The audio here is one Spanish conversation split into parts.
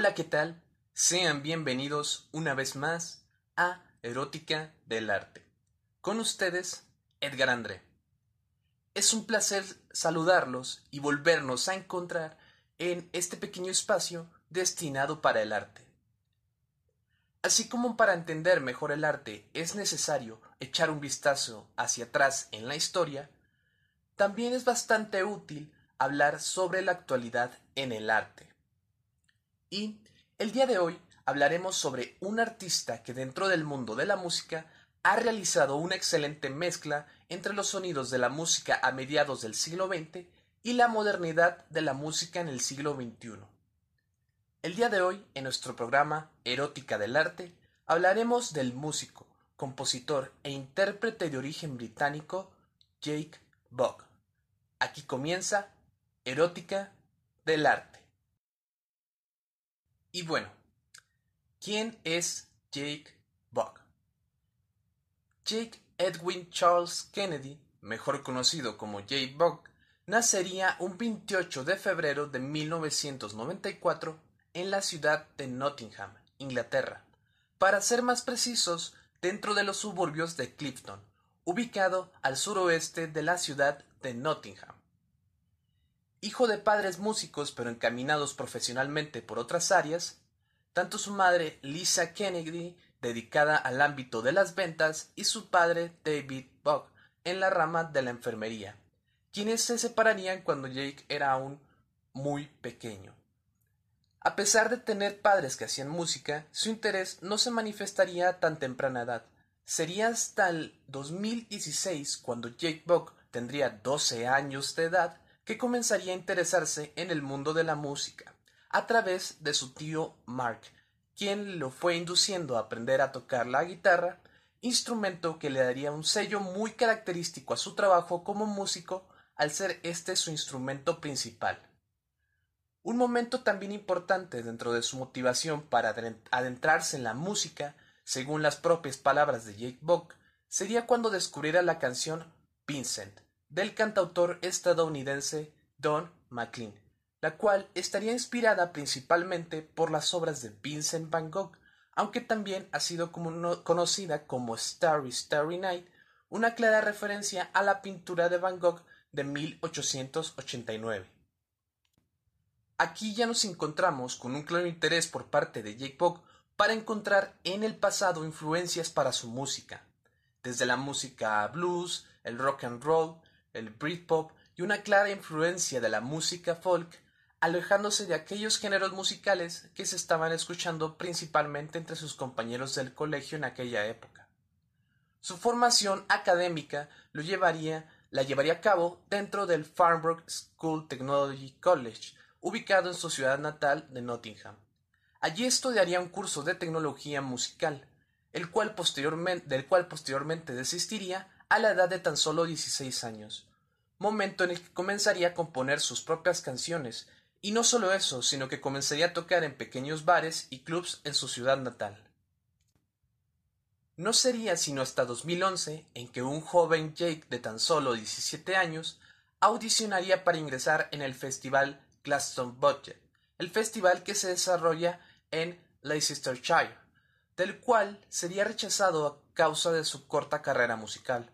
Hola, ¿qué tal? Sean bienvenidos una vez más a Erótica del Arte. Con ustedes, Edgar André. Es un placer saludarlos y volvernos a encontrar en este pequeño espacio destinado para el arte. Así como para entender mejor el arte es necesario echar un vistazo hacia atrás en la historia, también es bastante útil hablar sobre la actualidad en el arte. Y el día de hoy hablaremos sobre un artista que dentro del mundo de la música ha realizado una excelente mezcla entre los sonidos de la música a mediados del siglo XX y la modernidad de la música en el siglo XXI. El día de hoy, en nuestro programa Erótica del Arte, hablaremos del músico, compositor e intérprete de origen británico Jake Buck. Aquí comienza Erótica del Arte. Y bueno, ¿quién es Jake Buck? Jake Edwin Charles Kennedy, mejor conocido como Jake Buck, nacería un 28 de febrero de 1994 en la ciudad de Nottingham, Inglaterra. Para ser más precisos, dentro de los suburbios de Clifton, ubicado al suroeste de la ciudad de Nottingham. Hijo de padres músicos pero encaminados profesionalmente por otras áreas, tanto su madre Lisa Kennedy dedicada al ámbito de las ventas, y su padre David Buck en la rama de la enfermería, quienes se separarían cuando Jake era aún muy pequeño. A pesar de tener padres que hacían música, su interés no se manifestaría a tan temprana edad. Sería hasta el 2016, cuando Jake Buck tendría 12 años de edad, que comenzaría a interesarse en el mundo de la música, a través de su tío Mark, quien lo fue induciendo a aprender a tocar la guitarra, instrumento que le daría un sello muy característico a su trabajo como músico al ser este su instrumento principal. Un momento también importante dentro de su motivación para adentrarse en la música, según las propias palabras de Jake Buck, sería cuando descubriera la canción Vincent, del cantautor estadounidense Don McLean, la cual estaría inspirada principalmente por las obras de Vincent van Gogh, aunque también ha sido conocida como Starry Starry Night, una clara referencia a la pintura de Van Gogh de 1889. Aquí ya nos encontramos con un claro interés por parte de Jake Buck para encontrar en el pasado influencias para su música, desde la música blues, el rock and roll, el Britpop y una clara influencia de la música folk alejándose de aquellos géneros musicales que se estaban escuchando principalmente entre sus compañeros del colegio en aquella época. Su formación académica lo llevaría, la llevaría a cabo dentro del Farnborough School Technology College, ubicado en su ciudad natal de Nottingham. Allí estudiaría un curso de tecnología musical, el cual posteriormente, del cual posteriormente desistiría a la edad de tan solo 16 años, momento en el que comenzaría a componer sus propias canciones y no solo eso, sino que comenzaría a tocar en pequeños bares y clubs en su ciudad natal. No sería sino hasta 2011 en que un joven Jake de tan solo 17 años audicionaría para ingresar en el festival Glastonbury, el festival que se desarrolla en Leicestershire, del cual sería rechazado a causa de su corta carrera musical.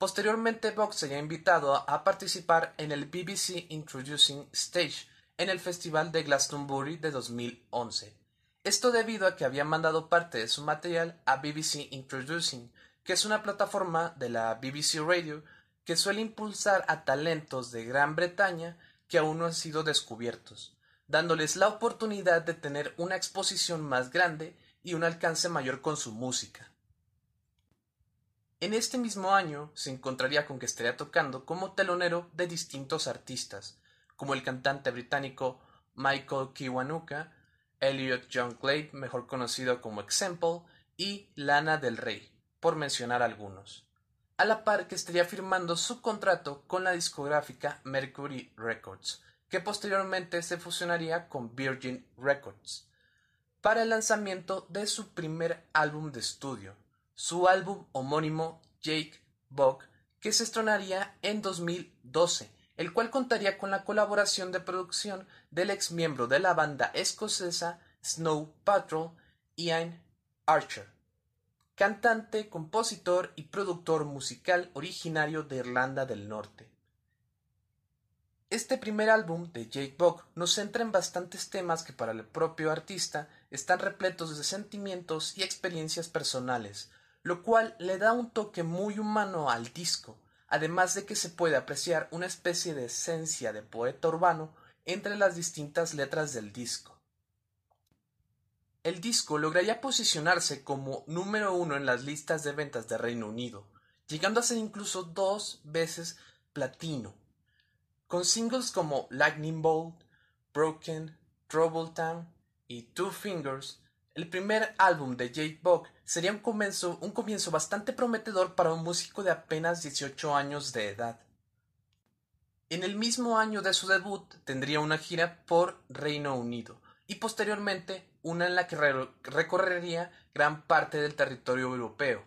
Posteriormente, Vox sería invitado a participar en el BBC Introducing Stage en el Festival de Glastonbury de 2011. Esto debido a que había mandado parte de su material a BBC Introducing, que es una plataforma de la BBC Radio que suele impulsar a talentos de Gran Bretaña que aún no han sido descubiertos, dándoles la oportunidad de tener una exposición más grande y un alcance mayor con su música. En este mismo año se encontraría con que estaría tocando como telonero de distintos artistas, como el cantante británico Michael Kiwanuka, Elliot John Glade, mejor conocido como Example, y Lana del Rey, por mencionar algunos. A la par que estaría firmando su contrato con la discográfica Mercury Records, que posteriormente se fusionaría con Virgin Records, para el lanzamiento de su primer álbum de estudio, su álbum homónimo Jake Buck, que se estrenaría en 2012, el cual contaría con la colaboración de producción del ex miembro de la banda escocesa Snow Patrol, Ian Archer, cantante, compositor y productor musical originario de Irlanda del Norte. Este primer álbum de Jake Buck nos centra en bastantes temas que para el propio artista están repletos de sentimientos y experiencias personales, lo cual le da un toque muy humano al disco, además de que se puede apreciar una especie de esencia de poeta urbano entre las distintas letras del disco. El disco lograría posicionarse como número uno en las listas de ventas de Reino Unido, llegando a ser incluso dos veces platino, con singles como Lightning Bolt, Broken, Trouble Town y Two Fingers. El primer álbum de Jake Buck sería un comienzo, un comienzo bastante prometedor para un músico de apenas 18 años de edad. En el mismo año de su debut tendría una gira por Reino Unido y posteriormente una en la que recorrería gran parte del territorio europeo,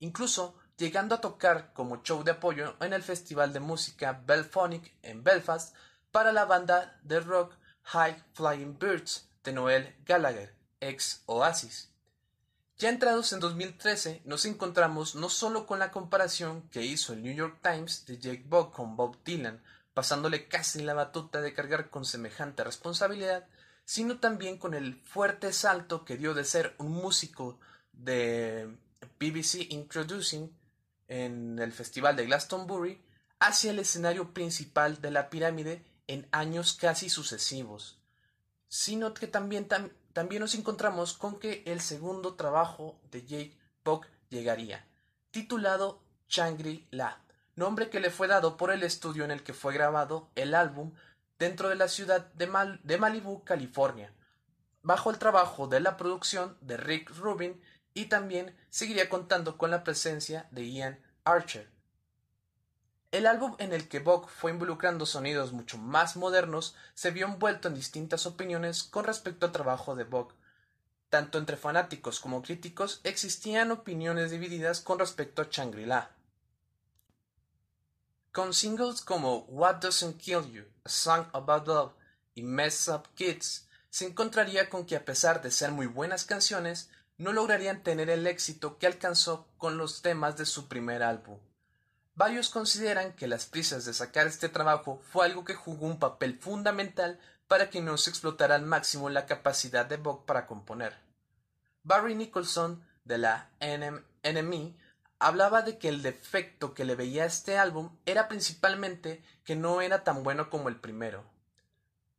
incluso llegando a tocar como show de apoyo en el Festival de Música Belphonic en Belfast para la banda de rock High Flying Birds de Noel Gallagher, ex Oasis. Ya entrados en 2013, nos encontramos no solo con la comparación que hizo el New York Times de Jake Buck con Bob Dylan, pasándole casi la batuta de cargar con semejante responsabilidad, sino también con el fuerte salto que dio de ser un músico de BBC Introducing en el Festival de Glastonbury hacia el escenario principal de la pirámide en años casi sucesivos, sino que también también nos encontramos con que el segundo trabajo de Jake Buck llegaría, titulado Shangri-La, nombre que le fue dado por el estudio en el que fue grabado el álbum dentro de la ciudad de, de Malibu, California, bajo el trabajo de la producción de Rick Rubin y también seguiría contando con la presencia de Ian Archer, el álbum en el que Buck fue involucrando sonidos mucho más modernos se vio envuelto en distintas opiniones con respecto al trabajo de Buck. Tanto entre fanáticos como críticos existían opiniones divididas con respecto a Shangri-La. Con singles como What Doesn't Kill You, A Song About Love y Mess Up Kids, se encontraría con que a pesar de ser muy buenas canciones, no lograrían tener el éxito que alcanzó con los temas de su primer álbum. Varios consideran que las prisas de sacar este trabajo fue algo que jugó un papel fundamental para que no se explotara al máximo la capacidad de Buck para componer. Barry Nicholson, de la NME, hablaba de que el defecto que le veía a este álbum era principalmente que no era tan bueno como el primero.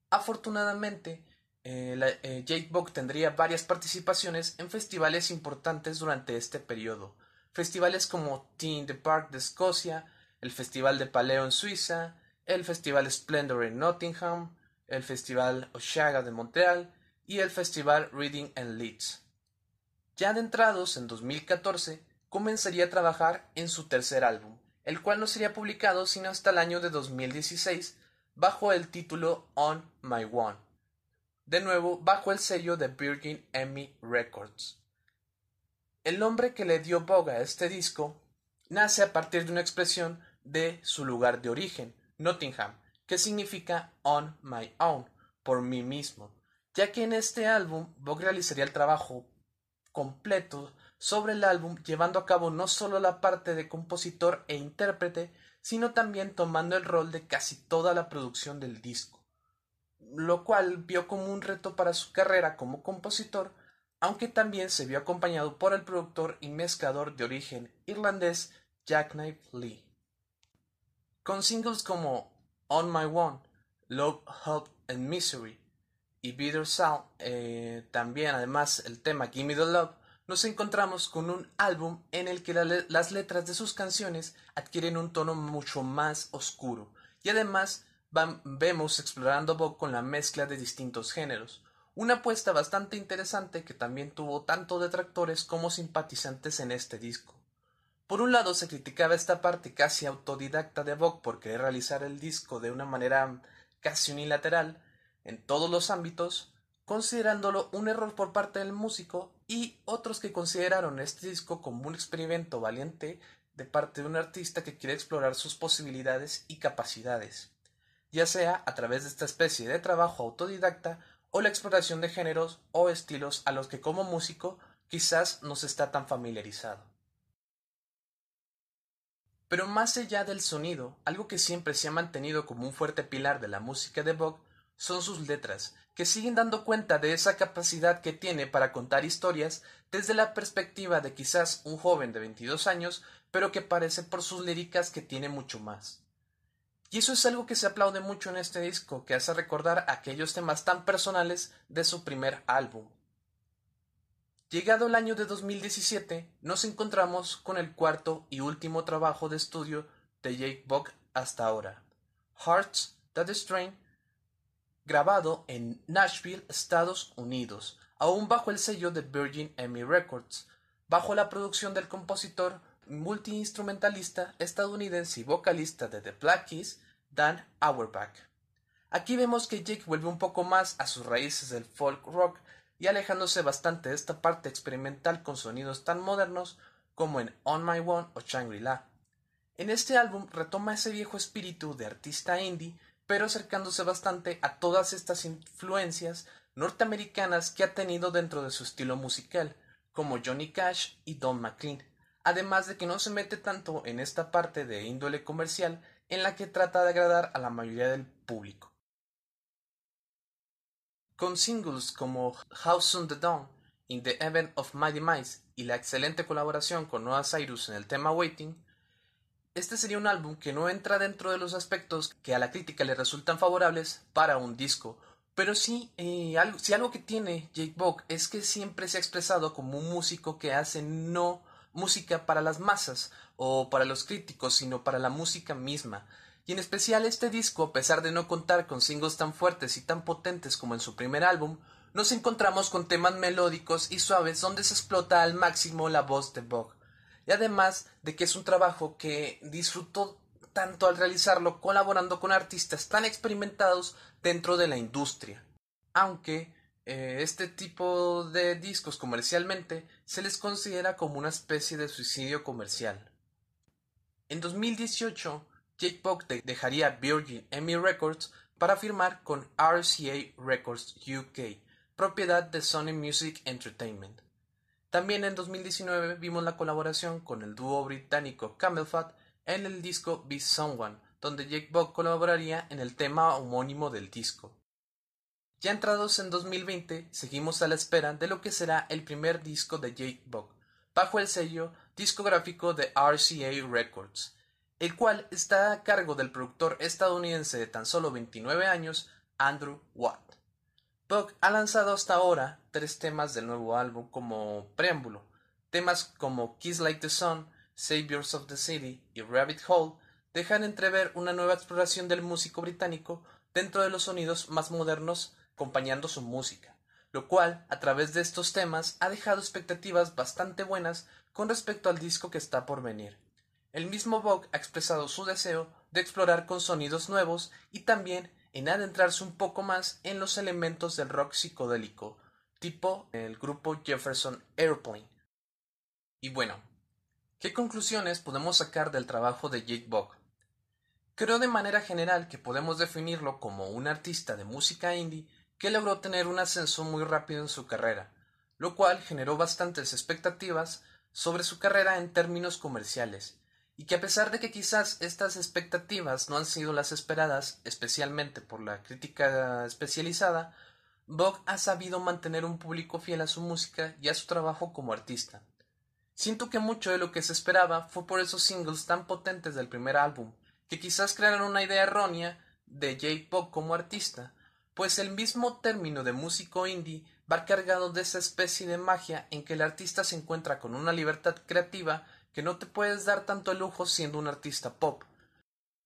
Afortunadamente, eh, eh, Jake Buck tendría varias participaciones en festivales importantes durante este periodo, festivales como Teen the Park de Escocia, el Festival de Paleo en Suiza, el Festival Splendor en Nottingham, el Festival Oshaga de Montreal y el Festival Reading en Leeds. Ya adentrados en 2014, comenzaría a trabajar en su tercer álbum, el cual no sería publicado sino hasta el año de 2016 bajo el título On My One, de nuevo bajo el sello de Virgin Emmy Records. El nombre que le dio Boga a este disco nace a partir de una expresión de su lugar de origen, Nottingham, que significa on my own, por mí mismo, ya que en este álbum Bog realizaría el trabajo completo sobre el álbum, llevando a cabo no solo la parte de compositor e intérprete, sino también tomando el rol de casi toda la producción del disco, lo cual vio como un reto para su carrera como compositor, aunque también se vio acompañado por el productor y mezclador de origen irlandés Jackknife Lee. Con singles como On My One, Love, Hope and Misery y Bitter Sound, eh, también además el tema Gimme the Love, nos encontramos con un álbum en el que las letras de sus canciones adquieren un tono mucho más oscuro y además vemos explorando Bob con la mezcla de distintos géneros, una apuesta bastante interesante que también tuvo tanto detractores como simpatizantes en este disco. Por un lado se criticaba esta parte casi autodidacta de Vogue por querer realizar el disco de una manera casi unilateral en todos los ámbitos, considerándolo un error por parte del músico y otros que consideraron este disco como un experimento valiente de parte de un artista que quiere explorar sus posibilidades y capacidades. ya sea a través de esta especie de trabajo autodidacta o la exploración de géneros o estilos a los que como músico quizás no se está tan familiarizado. Pero más allá del sonido, algo que siempre se ha mantenido como un fuerte pilar de la música de Bog son sus letras, que siguen dando cuenta de esa capacidad que tiene para contar historias desde la perspectiva de quizás un joven de 22 años, pero que parece por sus líricas que tiene mucho más. Y eso es algo que se aplaude mucho en este disco, que hace recordar aquellos temas tan personales de su primer álbum. Llegado el año de 2017, nos encontramos con el cuarto y último trabajo de estudio de Jake Buck hasta ahora, Hearts That Strain, grabado en Nashville, Estados Unidos, aún bajo el sello de Virgin Emmy Records, bajo la producción del compositor multiinstrumentalista estadounidense y vocalista de The Black Keys, Dan Auerbach. Aquí vemos que Jake vuelve un poco más a sus raíces del folk rock y alejándose bastante de esta parte experimental con sonidos tan modernos como en On My One o Shangri-La. En este álbum retoma ese viejo espíritu de artista indie, pero acercándose bastante a todas estas influencias norteamericanas que ha tenido dentro de su estilo musical, como Johnny Cash y Don McLean, además de que no se mete tanto en esta parte de índole comercial en la que trata de agradar a la mayoría del público. Con singles como How Soon the Dawn, In the Event of My Demise y la excelente colaboración con Noah Cyrus en el tema Waiting, este sería un álbum que no entra dentro de los aspectos que a la crítica le resultan favorables para un disco, pero sí, eh, algo, si algo que tiene Jake Bog es que siempre se ha expresado como un músico que hace no música para las masas o para los críticos, sino para la música misma. Y en especial este disco, a pesar de no contar con singles tan fuertes y tan potentes como en su primer álbum, nos encontramos con temas melódicos y suaves donde se explota al máximo la voz de Bog. Y además de que es un trabajo que disfrutó tanto al realizarlo colaborando con artistas tan experimentados dentro de la industria. Aunque eh, este tipo de discos comercialmente se les considera como una especie de suicidio comercial. En 2018, Jake Buck dejaría Virgin Emmy Records para firmar con RCA Records UK, propiedad de Sony Music Entertainment. También en 2019 vimos la colaboración con el dúo británico Camelfat en el disco Be Someone, donde Jake Buck colaboraría en el tema homónimo del disco. Ya entrados en 2020, seguimos a la espera de lo que será el primer disco de Jake Buck, bajo el sello discográfico de RCA Records, el cual está a cargo del productor estadounidense de tan solo 29 años, Andrew Watt. Buck ha lanzado hasta ahora tres temas del nuevo álbum como preámbulo. Temas como Kiss Like the Sun, Saviors of the City y Rabbit Hole dejan entrever una nueva exploración del músico británico dentro de los sonidos más modernos acompañando su música, lo cual, a través de estos temas, ha dejado expectativas bastante buenas con respecto al disco que está por venir. El mismo Vogue ha expresado su deseo de explorar con sonidos nuevos y también en adentrarse un poco más en los elementos del rock psicodélico, tipo el grupo Jefferson Airplane. Y bueno, ¿qué conclusiones podemos sacar del trabajo de Jake Bog? Creo de manera general que podemos definirlo como un artista de música indie que logró tener un ascenso muy rápido en su carrera, lo cual generó bastantes expectativas sobre su carrera en términos comerciales, y que a pesar de que quizás estas expectativas no han sido las esperadas, especialmente por la crítica especializada, Bog ha sabido mantener un público fiel a su música y a su trabajo como artista. Siento que mucho de lo que se esperaba fue por esos singles tan potentes del primer álbum, que quizás crearon una idea errónea de J. Bog como artista, pues el mismo término de músico indie va cargado de esa especie de magia en que el artista se encuentra con una libertad creativa que no te puedes dar tanto lujo siendo un artista pop,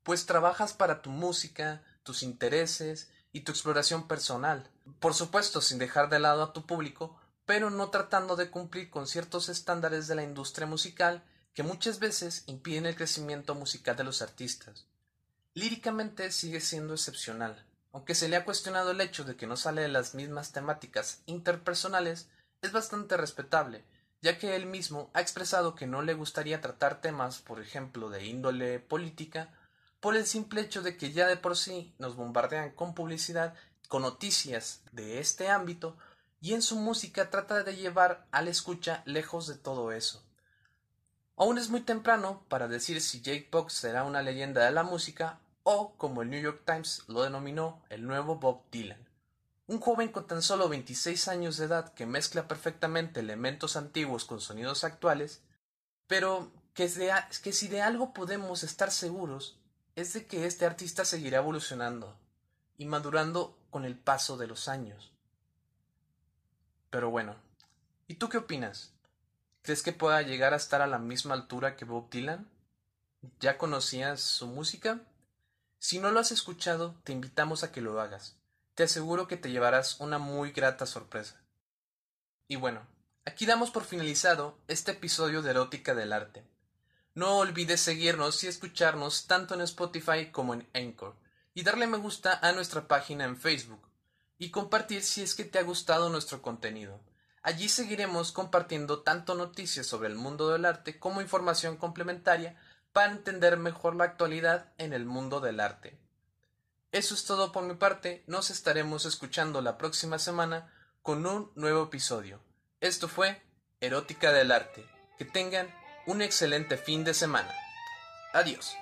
pues trabajas para tu música, tus intereses y tu exploración personal, por supuesto sin dejar de lado a tu público, pero no tratando de cumplir con ciertos estándares de la industria musical que muchas veces impiden el crecimiento musical de los artistas. Líricamente sigue siendo excepcional, aunque se le ha cuestionado el hecho de que no sale de las mismas temáticas interpersonales, es bastante respetable, ya que él mismo ha expresado que no le gustaría tratar temas, por ejemplo, de índole política, por el simple hecho de que ya de por sí nos bombardean con publicidad, con noticias de este ámbito, y en su música trata de llevar al escucha lejos de todo eso. Aún es muy temprano para decir si Jake Buck será una leyenda de la música o, como el New York Times lo denominó, el nuevo Bob Dylan. Un joven con tan solo 26 años de edad que mezcla perfectamente elementos antiguos con sonidos actuales, pero que, que si de algo podemos estar seguros es de que este artista seguirá evolucionando y madurando con el paso de los años. Pero bueno, ¿y tú qué opinas? ¿Crees que pueda llegar a estar a la misma altura que Bob Dylan? ¿Ya conocías su música? Si no lo has escuchado, te invitamos a que lo hagas. Te aseguro que te llevarás una muy grata sorpresa. Y bueno, aquí damos por finalizado este episodio de Erótica del Arte. No olvides seguirnos y escucharnos tanto en Spotify como en Anchor, y darle me gusta a nuestra página en Facebook, y compartir si es que te ha gustado nuestro contenido. Allí seguiremos compartiendo tanto noticias sobre el mundo del arte como información complementaria para entender mejor la actualidad en el mundo del arte. Eso es todo por mi parte, nos estaremos escuchando la próxima semana con un nuevo episodio. Esto fue Erótica del Arte. Que tengan un excelente fin de semana. Adiós.